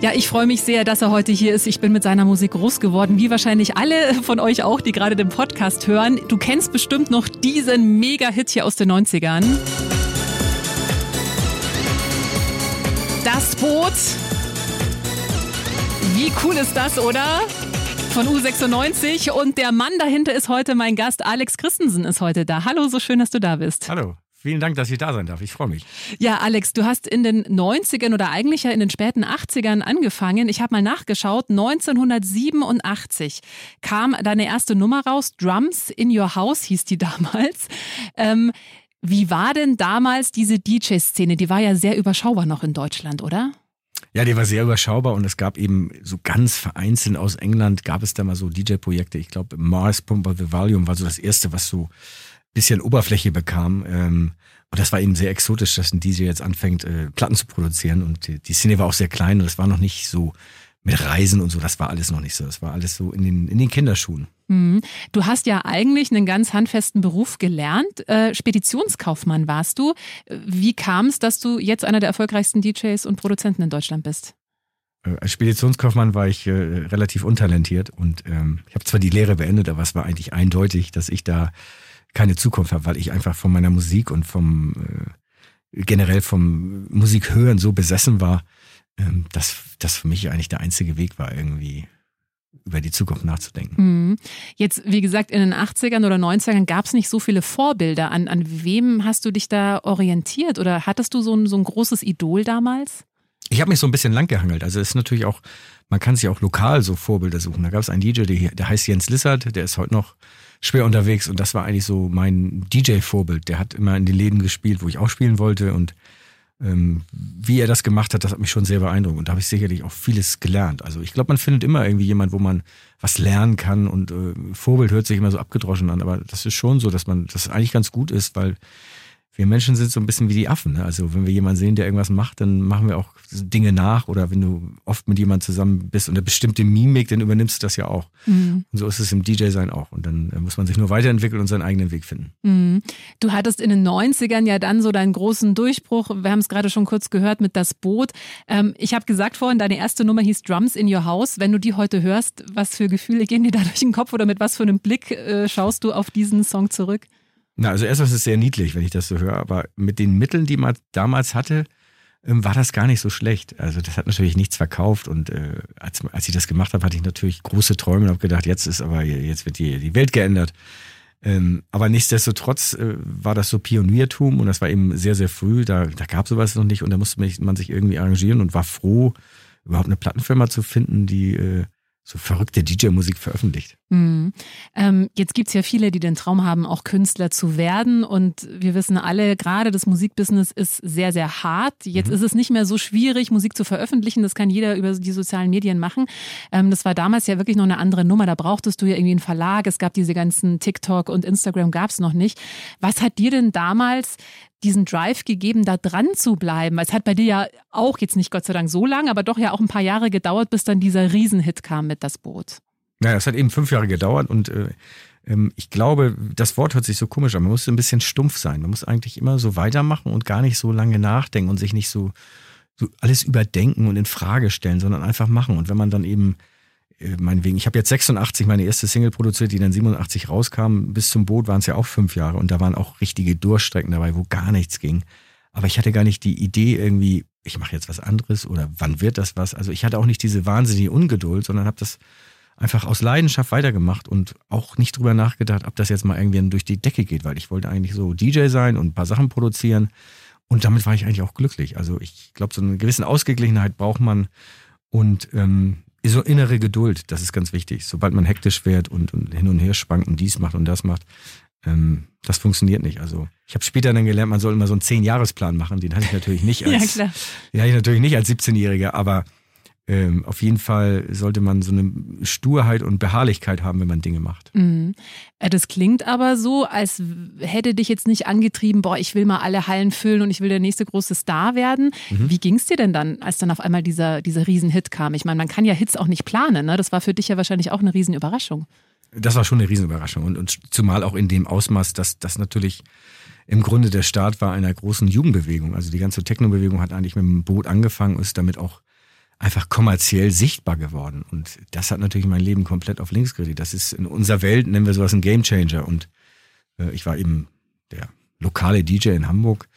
Ja, ich freue mich sehr, dass er heute hier ist. Ich bin mit seiner Musik groß geworden, wie wahrscheinlich alle von euch auch, die gerade den Podcast hören. Du kennst bestimmt noch diesen Mega-Hit hier aus den 90ern. Das Boot. Wie cool ist das, oder? Von U96 und der Mann dahinter ist heute mein Gast. Alex Christensen ist heute da. Hallo, so schön, dass du da bist. Hallo. Vielen Dank, dass ich da sein darf. Ich freue mich. Ja, Alex, du hast in den 90ern oder eigentlich ja in den späten 80ern angefangen. Ich habe mal nachgeschaut. 1987 kam deine erste Nummer raus. Drums in Your House hieß die damals. Ähm, wie war denn damals diese DJ-Szene? Die war ja sehr überschaubar noch in Deutschland, oder? Ja, die war sehr überschaubar und es gab eben so ganz vereinzelt aus England gab es da mal so DJ-Projekte. Ich glaube, Mars Pumper the Volume war so das erste, was so bisschen Oberfläche bekam. Ähm, und das war eben sehr exotisch, dass ein DJ jetzt anfängt, äh, Platten zu produzieren. Und die, die Szene war auch sehr klein und es war noch nicht so mit Reisen und so, das war alles noch nicht so. Das war alles so in den, in den Kinderschuhen. Mhm. Du hast ja eigentlich einen ganz handfesten Beruf gelernt. Äh, Speditionskaufmann warst du. Wie kam es, dass du jetzt einer der erfolgreichsten DJs und Produzenten in Deutschland bist? Äh, als Speditionskaufmann war ich äh, relativ untalentiert und ähm, ich habe zwar die Lehre beendet, aber es war eigentlich eindeutig, dass ich da keine Zukunft habe, weil ich einfach von meiner Musik und vom äh, generell vom Musikhören so besessen war, ähm, dass das für mich eigentlich der einzige Weg war, irgendwie über die Zukunft nachzudenken. Mhm. Jetzt, wie gesagt, in den 80ern oder 90ern gab es nicht so viele Vorbilder. An, an wem hast du dich da orientiert oder hattest du so ein, so ein großes Idol damals? Ich habe mich so ein bisschen langgehangelt. Also es ist natürlich auch, man kann sich auch lokal so Vorbilder suchen. Da gab es einen DJ, der, der heißt Jens Lissert, der ist heute noch schwer unterwegs und das war eigentlich so mein DJ-Vorbild. Der hat immer in den Läden gespielt, wo ich auch spielen wollte und ähm, wie er das gemacht hat, das hat mich schon sehr beeindruckt und da habe ich sicherlich auch vieles gelernt. Also ich glaube, man findet immer irgendwie jemand, wo man was lernen kann und äh, Vorbild hört sich immer so abgedroschen an, aber das ist schon so, dass man das eigentlich ganz gut ist, weil wir Menschen sind so ein bisschen wie die Affen. Ne? Also wenn wir jemanden sehen, der irgendwas macht, dann machen wir auch Dinge nach. Oder wenn du oft mit jemandem zusammen bist und eine bestimmte Mimik, dann übernimmst du das ja auch. Mhm. Und so ist es im DJ-Sein auch. Und dann äh, muss man sich nur weiterentwickeln und seinen eigenen Weg finden. Mhm. Du hattest in den 90ern ja dann so deinen großen Durchbruch. Wir haben es gerade schon kurz gehört mit Das Boot. Ähm, ich habe gesagt vorhin, deine erste Nummer hieß Drums in Your House. Wenn du die heute hörst, was für Gefühle gehen dir da durch den Kopf oder mit was für einem Blick äh, schaust du auf diesen Song zurück? Na, also erstmal ist es sehr niedlich, wenn ich das so höre, aber mit den Mitteln, die man damals hatte, ähm, war das gar nicht so schlecht. Also das hat natürlich nichts verkauft und äh, als, als ich das gemacht habe, hatte ich natürlich große Träume und habe gedacht, jetzt ist aber, jetzt wird die, die Welt geändert. Ähm, aber nichtsdestotrotz äh, war das so Pioniertum und das war eben sehr, sehr früh, da, da gab sowas noch nicht und da musste man sich irgendwie arrangieren und war froh, überhaupt eine Plattenfirma zu finden, die äh, so verrückte DJ-Musik veröffentlicht. Mhm. Ähm, jetzt gibt's ja viele, die den Traum haben, auch Künstler zu werden. Und wir wissen alle, gerade das Musikbusiness ist sehr, sehr hart. Jetzt mhm. ist es nicht mehr so schwierig, Musik zu veröffentlichen. Das kann jeder über die sozialen Medien machen. Ähm, das war damals ja wirklich noch eine andere Nummer. Da brauchtest du ja irgendwie einen Verlag. Es gab diese ganzen TikTok und Instagram gab's noch nicht. Was hat dir denn damals diesen Drive gegeben, da dran zu bleiben? Es hat bei dir ja auch jetzt nicht Gott sei Dank so lange, aber doch ja auch ein paar Jahre gedauert, bis dann dieser Riesenhit kam mit das Boot. Naja, es hat eben fünf Jahre gedauert und äh, ähm, ich glaube, das Wort hört sich so komisch an. Man muss ein bisschen stumpf sein. Man muss eigentlich immer so weitermachen und gar nicht so lange nachdenken und sich nicht so, so alles überdenken und in Frage stellen, sondern einfach machen. Und wenn man dann eben meinetwegen, ich habe jetzt 86 meine erste Single produziert, die dann 87 rauskam. Bis zum Boot waren es ja auch fünf Jahre und da waren auch richtige Durchstrecken dabei, wo gar nichts ging. Aber ich hatte gar nicht die Idee irgendwie, ich mache jetzt was anderes oder wann wird das was. Also ich hatte auch nicht diese wahnsinnige Ungeduld, sondern habe das einfach aus Leidenschaft weitergemacht und auch nicht drüber nachgedacht, ob das jetzt mal irgendwie durch die Decke geht, weil ich wollte eigentlich so DJ sein und ein paar Sachen produzieren. Und damit war ich eigentlich auch glücklich. Also ich glaube, so eine gewisse Ausgeglichenheit braucht man. Und ähm, so innere Geduld, das ist ganz wichtig. Sobald man hektisch wird und, und hin und her schwankt und dies macht und das macht, ähm, das funktioniert nicht. Also ich habe später dann gelernt, man soll immer so einen Zehn-Jahresplan machen. Den hatte ich natürlich nicht als, ja, klar. Den hatte ich natürlich nicht als 17-Jähriger, aber ähm, auf jeden Fall sollte man so eine Sturheit und Beharrlichkeit haben, wenn man Dinge macht. Mhm. Äh, das klingt aber so, als hätte dich jetzt nicht angetrieben, boah, ich will mal alle Hallen füllen und ich will der nächste große Star werden. Mhm. Wie ging es dir denn dann, als dann auf einmal dieser, dieser Riesenhit kam? Ich meine, man kann ja Hits auch nicht planen, ne? Das war für dich ja wahrscheinlich auch eine Riesenüberraschung. Das war schon eine Riesenüberraschung und, und zumal auch in dem Ausmaß, dass das natürlich im Grunde der Start war einer großen Jugendbewegung. Also die ganze Techno-Bewegung hat eigentlich mit dem Boot angefangen und ist damit auch einfach kommerziell sichtbar geworden. Und das hat natürlich mein Leben komplett auf links gedreht. Das ist in unserer Welt, nennen wir sowas ein Gamechanger. Und äh, ich war eben der lokale DJ in Hamburg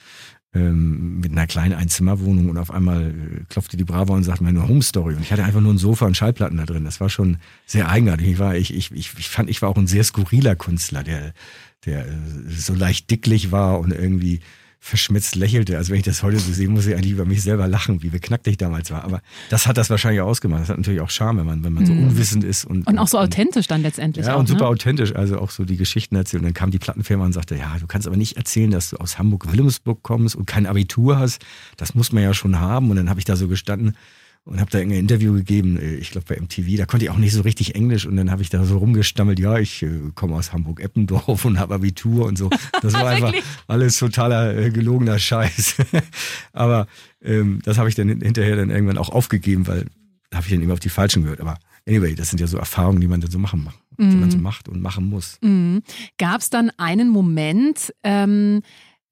ähm, mit einer kleinen Einzimmerwohnung und auf einmal äh, klopfte die Bravo und sagte meine Home Story. Und ich hatte einfach nur ein Sofa und Schallplatten da drin. Das war schon sehr eigenartig. Ich war, ich, ich, ich, ich fand, ich war auch ein sehr skurriler Künstler, der, der äh, so leicht dicklich war und irgendwie verschmitzt lächelte. Also wenn ich das heute so sehe, muss ich eigentlich über mich selber lachen, wie beknackt ich damals war. Aber das hat das wahrscheinlich ausgemacht. Das hat natürlich auch Charme, wenn man, wenn man so mhm. unwissend ist. Und, und auch so authentisch dann letztendlich. Ja, auch, und super ne? authentisch. Also auch so die Geschichten erzählen. Und dann kam die Plattenfirma und sagte, ja, du kannst aber nicht erzählen, dass du aus Hamburg-Wilhelmsburg kommst und kein Abitur hast. Das muss man ja schon haben. Und dann habe ich da so gestanden und habe da ein Interview gegeben, äh, ich glaube bei MTV, da konnte ich auch nicht so richtig Englisch und dann habe ich da so rumgestammelt, ja, ich äh, komme aus Hamburg-Eppendorf und habe Abitur und so. Das war einfach alles totaler äh, gelogener Scheiß. Aber ähm, das habe ich dann hinterher dann irgendwann auch aufgegeben, weil da habe ich dann immer auf die Falschen gehört. Aber anyway, das sind ja so Erfahrungen, die man dann so machen macht, die man so mhm. macht und machen muss. Mhm. Gab es dann einen Moment, ähm,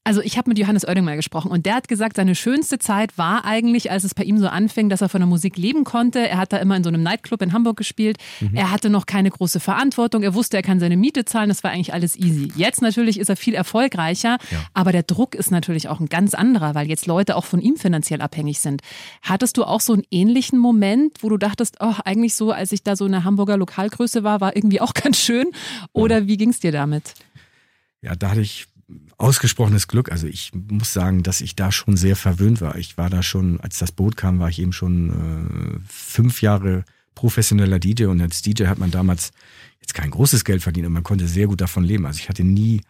also ich habe mit Johannes Oerding mal gesprochen und der hat gesagt, seine schönste Zeit war eigentlich, als es bei ihm so anfing, dass er von der Musik leben konnte. Er hat da immer in so einem Nightclub in Hamburg gespielt. Mhm. Er hatte noch keine große Verantwortung. Er wusste, er kann seine Miete zahlen. Das war eigentlich alles easy. Jetzt natürlich ist er viel erfolgreicher, ja. aber der Druck ist natürlich auch ein ganz anderer, weil jetzt Leute auch von ihm finanziell abhängig sind. Hattest du auch so einen ähnlichen Moment, wo du dachtest, oh, eigentlich so, als ich da so eine Hamburger Lokalgröße war, war irgendwie auch ganz schön? Oder wie ging es dir damit? Ja, da hatte ich ausgesprochenes Glück. Also ich muss sagen, dass ich da schon sehr verwöhnt war. Ich war da schon, als das Boot kam, war ich eben schon äh, fünf Jahre professioneller DJ und als DJ hat man damals jetzt kein großes Geld verdient, aber man konnte sehr gut davon leben. Also ich hatte nie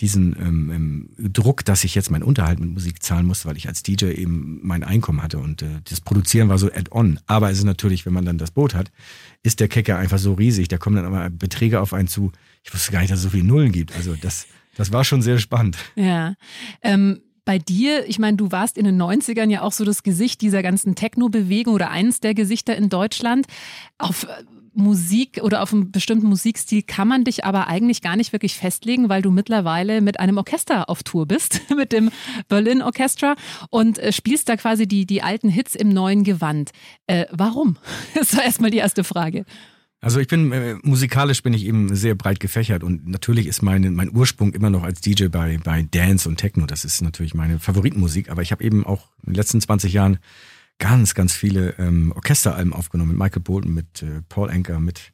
diesen ähm, ähm, Druck, dass ich jetzt meinen Unterhalt mit Musik zahlen musste, weil ich als DJ eben mein Einkommen hatte und äh, das Produzieren war so add-on. Aber es ist natürlich, wenn man dann das Boot hat, ist der Kecker einfach so riesig. Da kommen dann aber Beträge auf einen zu. Ich wusste gar nicht, dass es so viele Nullen gibt. Also das das war schon sehr spannend. Ja. Ähm, bei dir, ich meine, du warst in den 90ern ja auch so das Gesicht dieser ganzen Techno-Bewegung oder eines der Gesichter in Deutschland. Auf äh, Musik oder auf einen bestimmten Musikstil kann man dich aber eigentlich gar nicht wirklich festlegen, weil du mittlerweile mit einem Orchester auf Tour bist, mit dem Berlin Orchestra und äh, spielst da quasi die, die alten Hits im neuen Gewand. Äh, warum? Das war erstmal die erste Frage. Also ich bin äh, musikalisch bin ich eben sehr breit gefächert und natürlich ist meine, mein Ursprung immer noch als DJ bei, bei Dance und Techno. Das ist natürlich meine Favoritenmusik, aber ich habe eben auch in den letzten 20 Jahren ganz, ganz viele ähm, Orchesteralben aufgenommen mit Michael Bolton, mit äh, Paul Anker, mit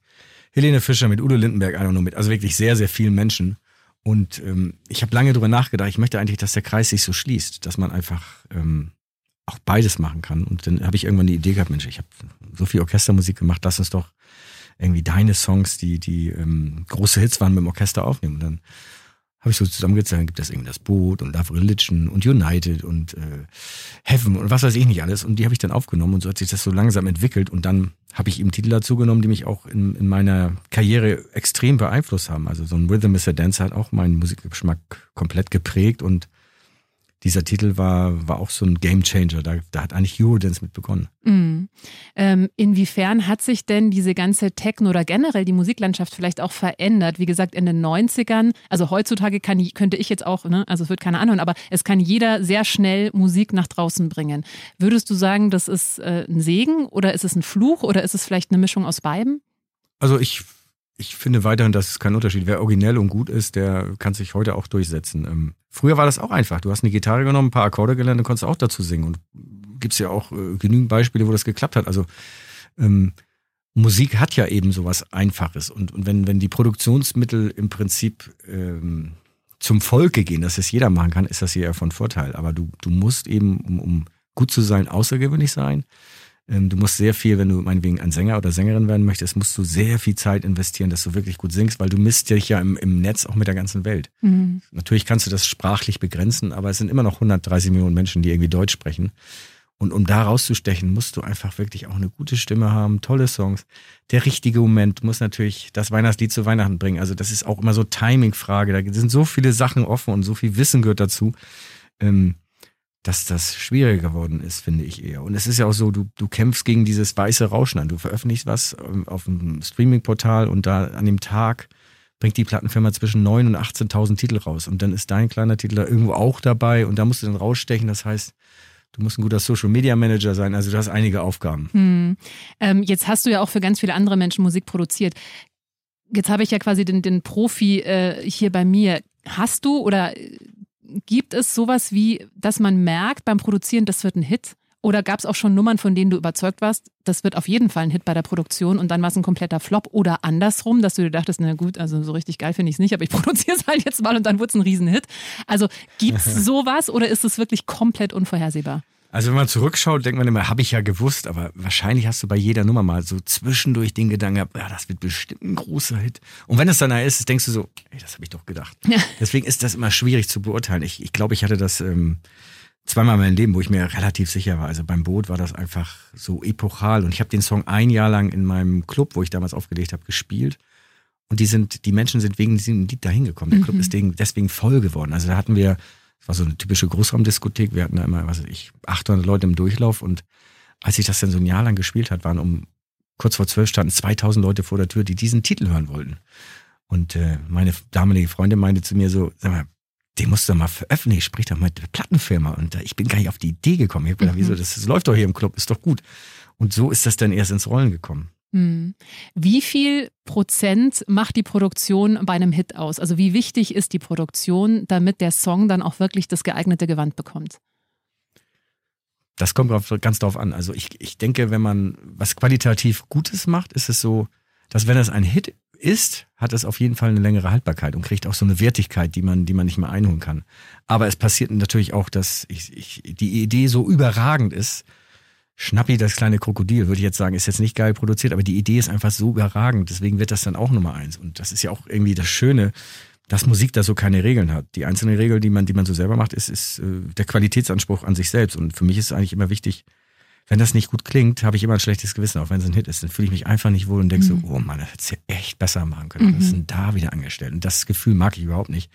Helene Fischer, mit Udo Lindenberg, I don't know, mit also wirklich sehr, sehr vielen Menschen. Und ähm, ich habe lange darüber nachgedacht, ich möchte eigentlich, dass der Kreis sich so schließt, dass man einfach ähm, auch beides machen kann. Und dann habe ich irgendwann die Idee gehabt, Mensch, ich habe so viel Orchestermusik gemacht, lass uns doch irgendwie deine Songs, die, die ähm, große Hits waren, mit dem Orchester aufnehmen. Und dann habe ich so zusammengezählt, dann gibt es irgendwie das Boot und Love Religion und United und äh, Heaven und was weiß ich nicht alles. Und die habe ich dann aufgenommen und so hat sich das so langsam entwickelt. Und dann habe ich eben Titel dazu genommen, die mich auch in, in meiner Karriere extrem beeinflusst haben. Also so ein Rhythm is a Dance hat auch meinen Musikgeschmack komplett geprägt und dieser Titel war, war auch so ein Gamechanger. Da, da hat eigentlich Eurodance mit begonnen. Mm. Ähm, inwiefern hat sich denn diese ganze Techno oder generell die Musiklandschaft vielleicht auch verändert? Wie gesagt, in den 90ern, also heutzutage kann, könnte ich jetzt auch, ne, also es wird keiner anhören, aber es kann jeder sehr schnell Musik nach draußen bringen. Würdest du sagen, das ist äh, ein Segen oder ist es ein Fluch oder ist es vielleicht eine Mischung aus beiden? Also ich ich finde weiterhin, dass es kein Unterschied. Wer originell und gut ist, der kann sich heute auch durchsetzen. Ähm, früher war das auch einfach. Du hast eine Gitarre genommen, ein paar Akkorde gelernt und konntest auch dazu singen. Und gibt's ja auch äh, genügend Beispiele, wo das geklappt hat. Also ähm, Musik hat ja eben sowas Einfaches. Und, und wenn, wenn die Produktionsmittel im Prinzip ähm, zum Volke gehen, dass es jeder machen kann, ist das hier ja von Vorteil. Aber du, du musst eben, um, um gut zu sein, außergewöhnlich sein. Ähm, du musst sehr viel, wenn du meinetwegen ein Sänger oder Sängerin werden möchtest, musst du sehr viel Zeit investieren, dass du wirklich gut singst, weil du misst dich ja im, im Netz auch mit der ganzen Welt. Mhm. Natürlich kannst du das sprachlich begrenzen, aber es sind immer noch 130 Millionen Menschen, die irgendwie Deutsch sprechen. Und um da rauszustechen, musst du einfach wirklich auch eine gute Stimme haben, tolle Songs. Der richtige Moment muss natürlich das Weihnachtslied zu Weihnachten bringen. Also das ist auch immer so Timing-Frage. Da sind so viele Sachen offen und so viel Wissen gehört dazu, ähm, dass das schwieriger geworden ist, finde ich eher. Und es ist ja auch so, du, du kämpfst gegen dieses weiße Rauschen an. Du veröffentlichst was ähm, auf dem Streaming-Portal und da an dem Tag bringt die Plattenfirma zwischen 9.000 und 18.000 Titel raus. Und dann ist dein kleiner Titel da irgendwo auch dabei und da musst du dann rausstechen. Das heißt, Du musst ein guter Social Media Manager sein, also du hast einige Aufgaben. Hm. Ähm, jetzt hast du ja auch für ganz viele andere Menschen Musik produziert. Jetzt habe ich ja quasi den, den Profi äh, hier bei mir. Hast du oder gibt es sowas wie, dass man merkt beim Produzieren, das wird ein Hit? Oder gab es auch schon Nummern, von denen du überzeugt warst, das wird auf jeden Fall ein Hit bei der Produktion und dann war es ein kompletter Flop? Oder andersrum, dass du dir dachtest, na gut, also so richtig geil finde ich es nicht, aber ich produziere es halt jetzt mal und dann wird es ein Riesenhit. Also gibt es sowas oder ist es wirklich komplett unvorhersehbar? Also wenn man zurückschaut, denkt man immer, habe ich ja gewusst, aber wahrscheinlich hast du bei jeder Nummer mal so zwischendurch den Gedanken gehabt, ja, das wird bestimmt ein großer Hit. Und wenn es dann ist, denkst du so, ey, das habe ich doch gedacht. Ja. Deswegen ist das immer schwierig zu beurteilen. Ich, ich glaube, ich hatte das ähm, zweimal in meinem Leben, wo ich mir relativ sicher war. Also beim Boot war das einfach so epochal. Und ich habe den Song ein Jahr lang in meinem Club, wo ich damals aufgelegt habe, gespielt. Und die sind, die Menschen sind wegen diesem Lied da hingekommen. Der mhm. Club ist deswegen voll geworden. Also da hatten wir, war so eine typische Großraumdiskothek. Wir hatten da immer, was weiß ich, 800 Leute im Durchlauf. Und als ich das dann so ein Jahr lang gespielt hat, waren um kurz vor zwölf standen 2000 Leute vor der Tür, die diesen Titel hören wollten. Und äh, meine damalige Freundin meinte zu mir so, sag mal, den musst du mal veröffentlichen, sprich doch mit der Plattenfirma. Und äh, ich bin gar nicht auf die Idee gekommen. Ich hab gedacht, mhm. wieso, das, das läuft doch hier im Club, ist doch gut. Und so ist das dann erst ins Rollen gekommen. Mhm. Wie viel Prozent macht die Produktion bei einem Hit aus? Also wie wichtig ist die Produktion, damit der Song dann auch wirklich das geeignete Gewand bekommt? Das kommt ganz darauf an. Also ich, ich denke, wenn man was qualitativ Gutes macht, ist es so, dass wenn es ein Hit ist, hat es auf jeden Fall eine längere Haltbarkeit und kriegt auch so eine Wertigkeit, die man, die man nicht mehr einholen kann. Aber es passiert natürlich auch, dass ich, ich, die Idee so überragend ist. Schnappi, das kleine Krokodil, würde ich jetzt sagen, ist jetzt nicht geil produziert, aber die Idee ist einfach so überragend. Deswegen wird das dann auch Nummer eins. Und das ist ja auch irgendwie das Schöne, dass Musik da so keine Regeln hat. Die einzelne Regel, die man, die man so selber macht, ist, ist äh, der Qualitätsanspruch an sich selbst. Und für mich ist es eigentlich immer wichtig, wenn das nicht gut klingt, habe ich immer ein schlechtes Gewissen, auch wenn es ein Hit ist. Dann fühle ich mich einfach nicht wohl und denke mhm. so, oh Mann, das hättest du ja echt besser machen können. Mhm. Was ist denn da wieder angestellt? Und das Gefühl mag ich überhaupt nicht.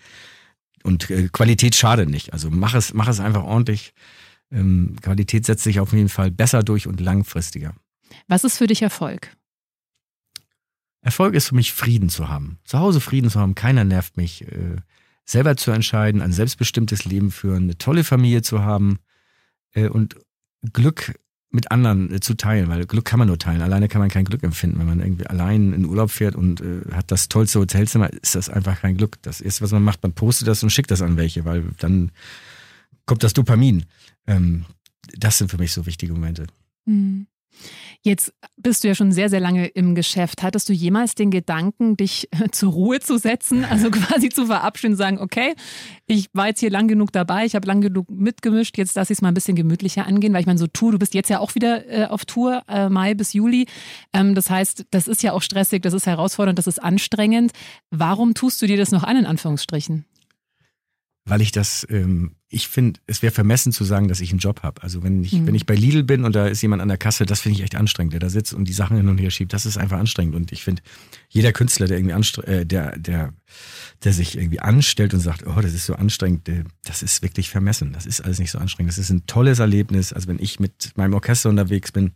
Und äh, Qualität schadet nicht. Also mach es, mach es einfach ordentlich. Ähm, Qualität setzt sich auf jeden Fall besser durch und langfristiger. Was ist für dich Erfolg? Erfolg ist für mich Frieden zu haben. Zu Hause Frieden zu haben, keiner nervt mich. Äh, selber zu entscheiden, ein selbstbestimmtes Leben führen, eine tolle Familie zu haben äh, und Glück mit anderen äh, zu teilen, weil Glück kann man nur teilen. Alleine kann man kein Glück empfinden. Wenn man irgendwie allein in Urlaub fährt und äh, hat das tollste Hotelzimmer, ist das einfach kein Glück. Das erste, was man macht, man postet das und schickt das an welche, weil dann kommt das Dopamin. Ähm, das sind für mich so wichtige Momente. Mhm. Jetzt bist du ja schon sehr, sehr lange im Geschäft. Hattest du jemals den Gedanken, dich zur Ruhe zu setzen, also quasi zu verabschieden sagen, okay, ich war jetzt hier lang genug dabei, ich habe lang genug mitgemischt, jetzt lasse ich es mal ein bisschen gemütlicher angehen, weil ich meine, so Tour, du bist jetzt ja auch wieder äh, auf Tour, äh, Mai bis Juli. Ähm, das heißt, das ist ja auch stressig, das ist herausfordernd, das ist anstrengend. Warum tust du dir das noch an, in Anführungsstrichen? weil ich das, ähm, ich finde, es wäre vermessen zu sagen, dass ich einen Job habe. Also wenn ich, mhm. wenn ich bei Lidl bin und da ist jemand an der Kasse, das finde ich echt anstrengend, der da sitzt und die Sachen hin und her schiebt. Das ist einfach anstrengend. Und ich finde, jeder Künstler, der irgendwie anstre äh, der, der, der sich irgendwie anstellt und sagt, oh, das ist so anstrengend, das ist wirklich vermessen. Das ist alles nicht so anstrengend. Das ist ein tolles Erlebnis. Also wenn ich mit meinem Orchester unterwegs bin,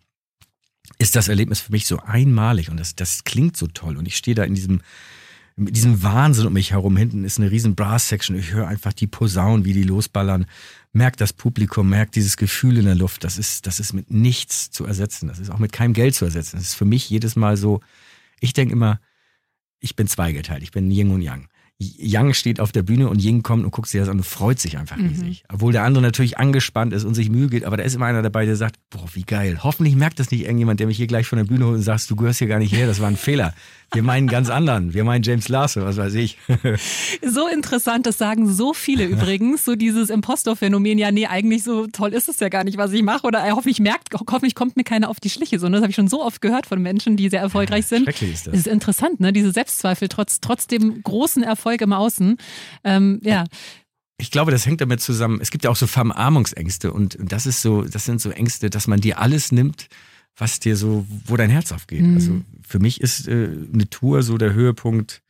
ist das Erlebnis für mich so einmalig und das, das klingt so toll. Und ich stehe da in diesem mit diesem Wahnsinn um mich herum. Hinten ist eine riesen Brass-Section. Ich höre einfach die Posaunen, wie die losballern. Merkt das Publikum, merkt dieses Gefühl in der Luft. Das ist, das ist mit nichts zu ersetzen. Das ist auch mit keinem Geld zu ersetzen. Das ist für mich jedes Mal so, ich denke immer, ich bin zweigeteilt. Ich bin Yin und Yang. Yang steht auf der Bühne und Ying kommt und guckt sich das an und freut sich einfach mhm. riesig. Obwohl der andere natürlich angespannt ist und sich Mühe gibt, aber da ist immer einer dabei, der sagt, boah, wie geil. Hoffentlich merkt das nicht irgendjemand, der mich hier gleich von der Bühne holt und sagt, du gehörst hier gar nicht her, das war ein Fehler. Wir meinen ganz anderen. Wir meinen James Larson, was weiß ich. so interessant, das sagen so viele übrigens. So dieses Impostor-Phänomen, ja, nee, eigentlich so toll ist es ja gar nicht, was ich mache. Oder hoffentlich merkt, hoffentlich kommt mir keiner auf die Schliche. So, das habe ich schon so oft gehört von Menschen, die sehr erfolgreich sind. Schrecklich ist das. Das ist interessant, ne? Diese Selbstzweifel trotz, trotz dem großen Erfolg im Außen. Ähm, ja. ich glaube, das hängt damit zusammen. Es gibt ja auch so Verarmungsängste und, und das ist so, das sind so Ängste, dass man dir alles nimmt, was dir so, wo dein Herz aufgeht. Mhm. Also für mich ist äh, eine Tour so der Höhepunkt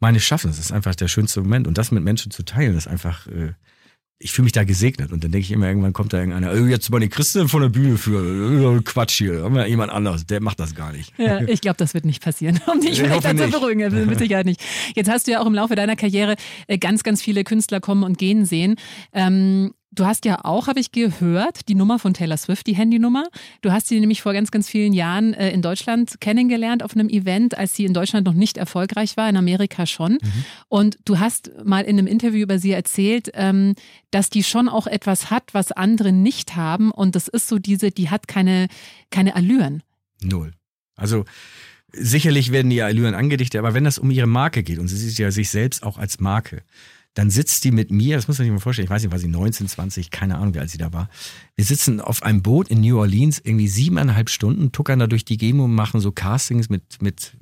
meines Schaffens. Das ist einfach der schönste Moment und das mit Menschen zu teilen, ist einfach äh, ich fühle mich da gesegnet und dann denke ich immer, irgendwann kommt da irgendeiner, oh, jetzt mal die Christin von der Bühne für Quatsch hier, haben wir jemand anders, der macht das gar nicht. Ja, ich glaube, das wird nicht passieren, um dich vielleicht zu beruhigen, mit Sicherheit nicht. Jetzt hast du ja auch im Laufe deiner Karriere äh, ganz, ganz viele Künstler kommen und gehen sehen. Ähm, Du hast ja auch, habe ich gehört, die Nummer von Taylor Swift, die Handynummer. Du hast sie nämlich vor ganz, ganz vielen Jahren äh, in Deutschland kennengelernt auf einem Event, als sie in Deutschland noch nicht erfolgreich war, in Amerika schon. Mhm. Und du hast mal in einem Interview über sie erzählt, ähm, dass die schon auch etwas hat, was andere nicht haben. Und das ist so diese, die hat keine, keine Allüren. Null. Also sicherlich werden die Allüren angedichtet, aber wenn das um ihre Marke geht und sie sieht ja sich selbst auch als Marke, dann sitzt die mit mir, das muss man sich mal vorstellen, ich weiß nicht, war sie 19, 20, keine Ahnung, wie alt sie da war. Wir sitzen auf einem Boot in New Orleans, irgendwie siebeneinhalb Stunden, tuckern da durch die Gegend und machen so Castings mit, mit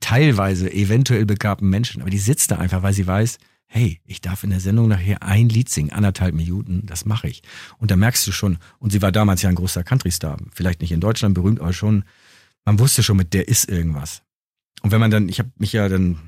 teilweise eventuell begabten Menschen. Aber die sitzt da einfach, weil sie weiß, hey, ich darf in der Sendung nachher ein Lied singen, anderthalb Minuten, das mache ich. Und da merkst du schon, und sie war damals ja ein großer Country-Star, vielleicht nicht in Deutschland berühmt, aber schon, man wusste schon, mit der ist irgendwas. Und wenn man dann, ich habe mich ja dann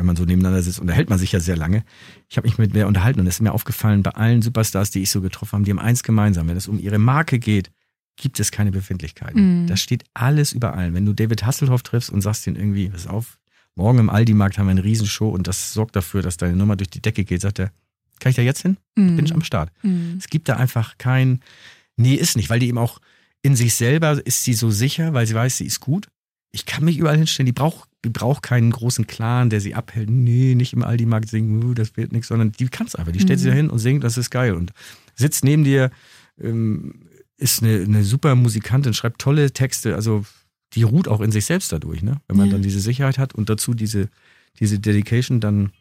wenn man so nebeneinander sitzt, unterhält man sich ja sehr lange. Ich habe mich mit mir unterhalten und es ist mir aufgefallen, bei allen Superstars, die ich so getroffen habe, die haben eins gemeinsam. Wenn es um ihre Marke geht, gibt es keine Befindlichkeiten. Mhm. Das steht alles über allen. Wenn du David Hasselhoff triffst und sagst ihm irgendwie, pass auf, morgen im Aldi-Markt haben wir eine Riesenshow und das sorgt dafür, dass deine Nummer durch die Decke geht, sagt er, kann ich da jetzt hin? Mhm. Bin ich am Start. Mhm. Es gibt da einfach kein, nee, ist nicht, weil die eben auch in sich selber ist sie so sicher, weil sie weiß, sie ist gut. Ich kann mich überall hinstellen, die braucht braucht keinen großen Clan, der sie abhält. Nee, nicht im Aldi-Markt singen, uh, das wird nichts, sondern die kann es einfach. Die stellt mhm. sich da hin und singt, das ist geil. Und sitzt neben dir, ähm, ist eine, eine super Musikantin, schreibt tolle Texte. Also die ruht auch in sich selbst dadurch, ne? Wenn man ja. dann diese Sicherheit hat und dazu diese, diese Dedication, dann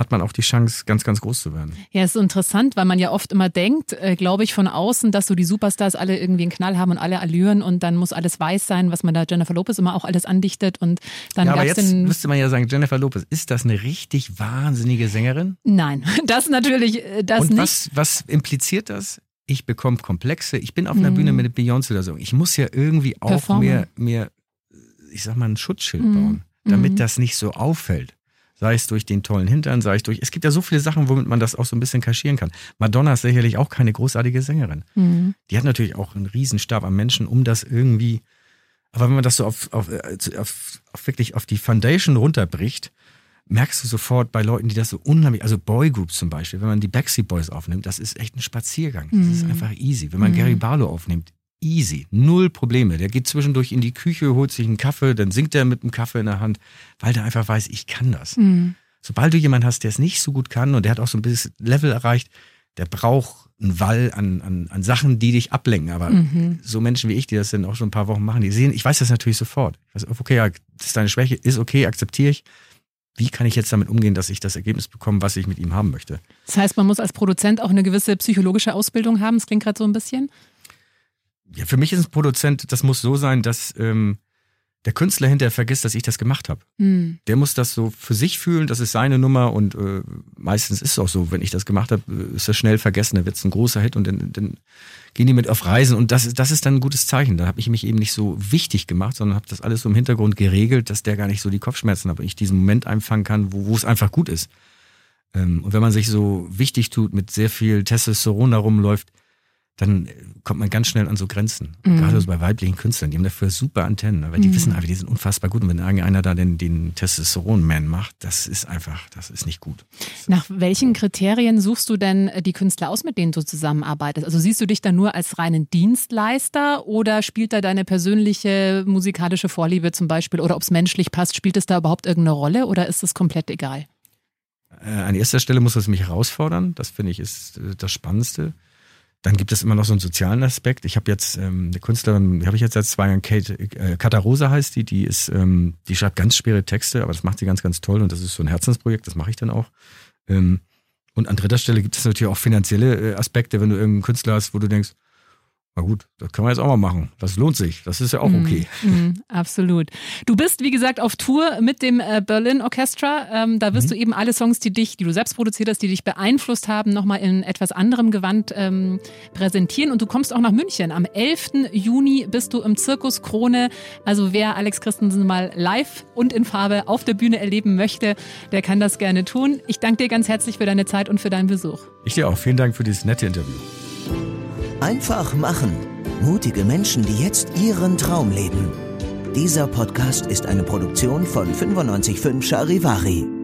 hat man auch die Chance, ganz, ganz groß zu werden. Ja, ist so interessant, weil man ja oft immer denkt, äh, glaube ich, von außen, dass so die Superstars alle irgendwie einen Knall haben und alle Allüren und dann muss alles weiß sein, was man da Jennifer Lopez immer auch alles andichtet und dann ja, aber jetzt müsste man ja sagen, Jennifer Lopez, ist das eine richtig wahnsinnige Sängerin? Nein, das natürlich, äh, das und nicht. Was, was impliziert das? Ich bekomme Komplexe. Ich bin auf einer mhm. Bühne mit Beyoncé oder so. Ich muss ja irgendwie auch mir, mir, ich sag mal, ein Schutzschild mhm. bauen, damit mhm. das nicht so auffällt. Sei es durch den tollen Hintern, sei es durch. Es gibt ja so viele Sachen, womit man das auch so ein bisschen kaschieren kann. Madonna ist sicherlich auch keine großartige Sängerin. Mhm. Die hat natürlich auch einen Riesenstab an Menschen, um das irgendwie. Aber wenn man das so auf, auf, äh, auf, auf wirklich auf die Foundation runterbricht, merkst du sofort bei Leuten, die das so unheimlich, also Boygroups zum Beispiel, wenn man die Backstreet Boys aufnimmt, das ist echt ein Spaziergang. Das mhm. ist einfach easy. Wenn man mhm. Gary Barlow aufnimmt, easy, null Probleme. Der geht zwischendurch in die Küche, holt sich einen Kaffee, dann singt er mit einem Kaffee in der Hand, weil der einfach weiß, ich kann das. Mhm. Sobald du jemanden hast, der es nicht so gut kann und der hat auch so ein bisschen Level erreicht, der braucht einen Wall an, an, an Sachen, die dich ablenken. Aber mhm. so Menschen wie ich, die das dann auch schon ein paar Wochen machen, die sehen, ich weiß das natürlich sofort. Ich weiß, okay, ja, das ist deine Schwäche, ist okay, akzeptiere ich. Wie kann ich jetzt damit umgehen, dass ich das Ergebnis bekomme, was ich mit ihm haben möchte? Das heißt, man muss als Produzent auch eine gewisse psychologische Ausbildung haben. Das klingt gerade so ein bisschen ja, für mich ist ein Produzent, das muss so sein, dass ähm, der Künstler hinterher vergisst, dass ich das gemacht habe. Mhm. Der muss das so für sich fühlen, das ist seine Nummer und äh, meistens ist es auch so, wenn ich das gemacht habe, äh, ist das schnell vergessen, da wird es ein großer Hit und dann, dann gehen die mit auf Reisen und das, das ist dann ein gutes Zeichen. Da habe ich mich eben nicht so wichtig gemacht, sondern habe das alles so im Hintergrund geregelt, dass der gar nicht so die Kopfschmerzen hat und ich diesen Moment einfangen kann, wo, wo es einfach gut ist. Ähm, und wenn man sich so wichtig tut, mit sehr viel Testosteron herumläuft, dann kommt man ganz schnell an so Grenzen. Mhm. Gerade so bei weiblichen Künstlern, die haben dafür super Antennen, weil die mhm. wissen einfach, die sind unfassbar gut. Und wenn irgendeiner da den, den Testosteron-Man macht, das ist einfach, das ist nicht gut. Nach welchen Kriterien suchst du denn äh, die Künstler aus, mit denen du zusammenarbeitest? Also siehst du dich da nur als reinen Dienstleister oder spielt da deine persönliche musikalische Vorliebe zum Beispiel oder ob es menschlich passt, spielt es da überhaupt irgendeine Rolle oder ist es komplett egal? Äh, an erster Stelle muss es mich herausfordern. Das finde ich ist äh, das Spannendste. Dann gibt es immer noch so einen sozialen Aspekt. Ich habe jetzt ähm, eine Künstlerin, die habe ich jetzt seit zwei Jahren, Kate äh, Katarosa heißt die, die ist, ähm, die schreibt ganz schwere Texte, aber das macht sie ganz, ganz toll und das ist so ein Herzensprojekt, das mache ich dann auch. Ähm, und an dritter Stelle gibt es natürlich auch finanzielle äh, Aspekte, wenn du irgendeinen Künstler hast, wo du denkst, Na gut, das können wir jetzt auch mal machen. Das lohnt sich. Das ist ja auch okay. Mm, mm, absolut. Du bist, wie gesagt, auf Tour mit dem äh, Berlin Orchestra. Ähm, da wirst mhm. du eben alle Songs, die dich, die du selbst produziert hast, die dich beeinflusst haben, nochmal in etwas anderem Gewand ähm, präsentieren. Und du kommst auch nach München. Am 11. Juni bist du im Zirkus Krone. Also wer Alex Christensen mal live und in Farbe auf der Bühne erleben möchte, der kann das gerne tun. Ich danke dir ganz herzlich für deine Zeit und für deinen Besuch. Ich dir auch. Vielen Dank für dieses nette Interview. Einfach machen. Mutige Menschen, die jetzt ihren Traum leben. Dieser Podcast ist eine Produktion von 955 Charivari.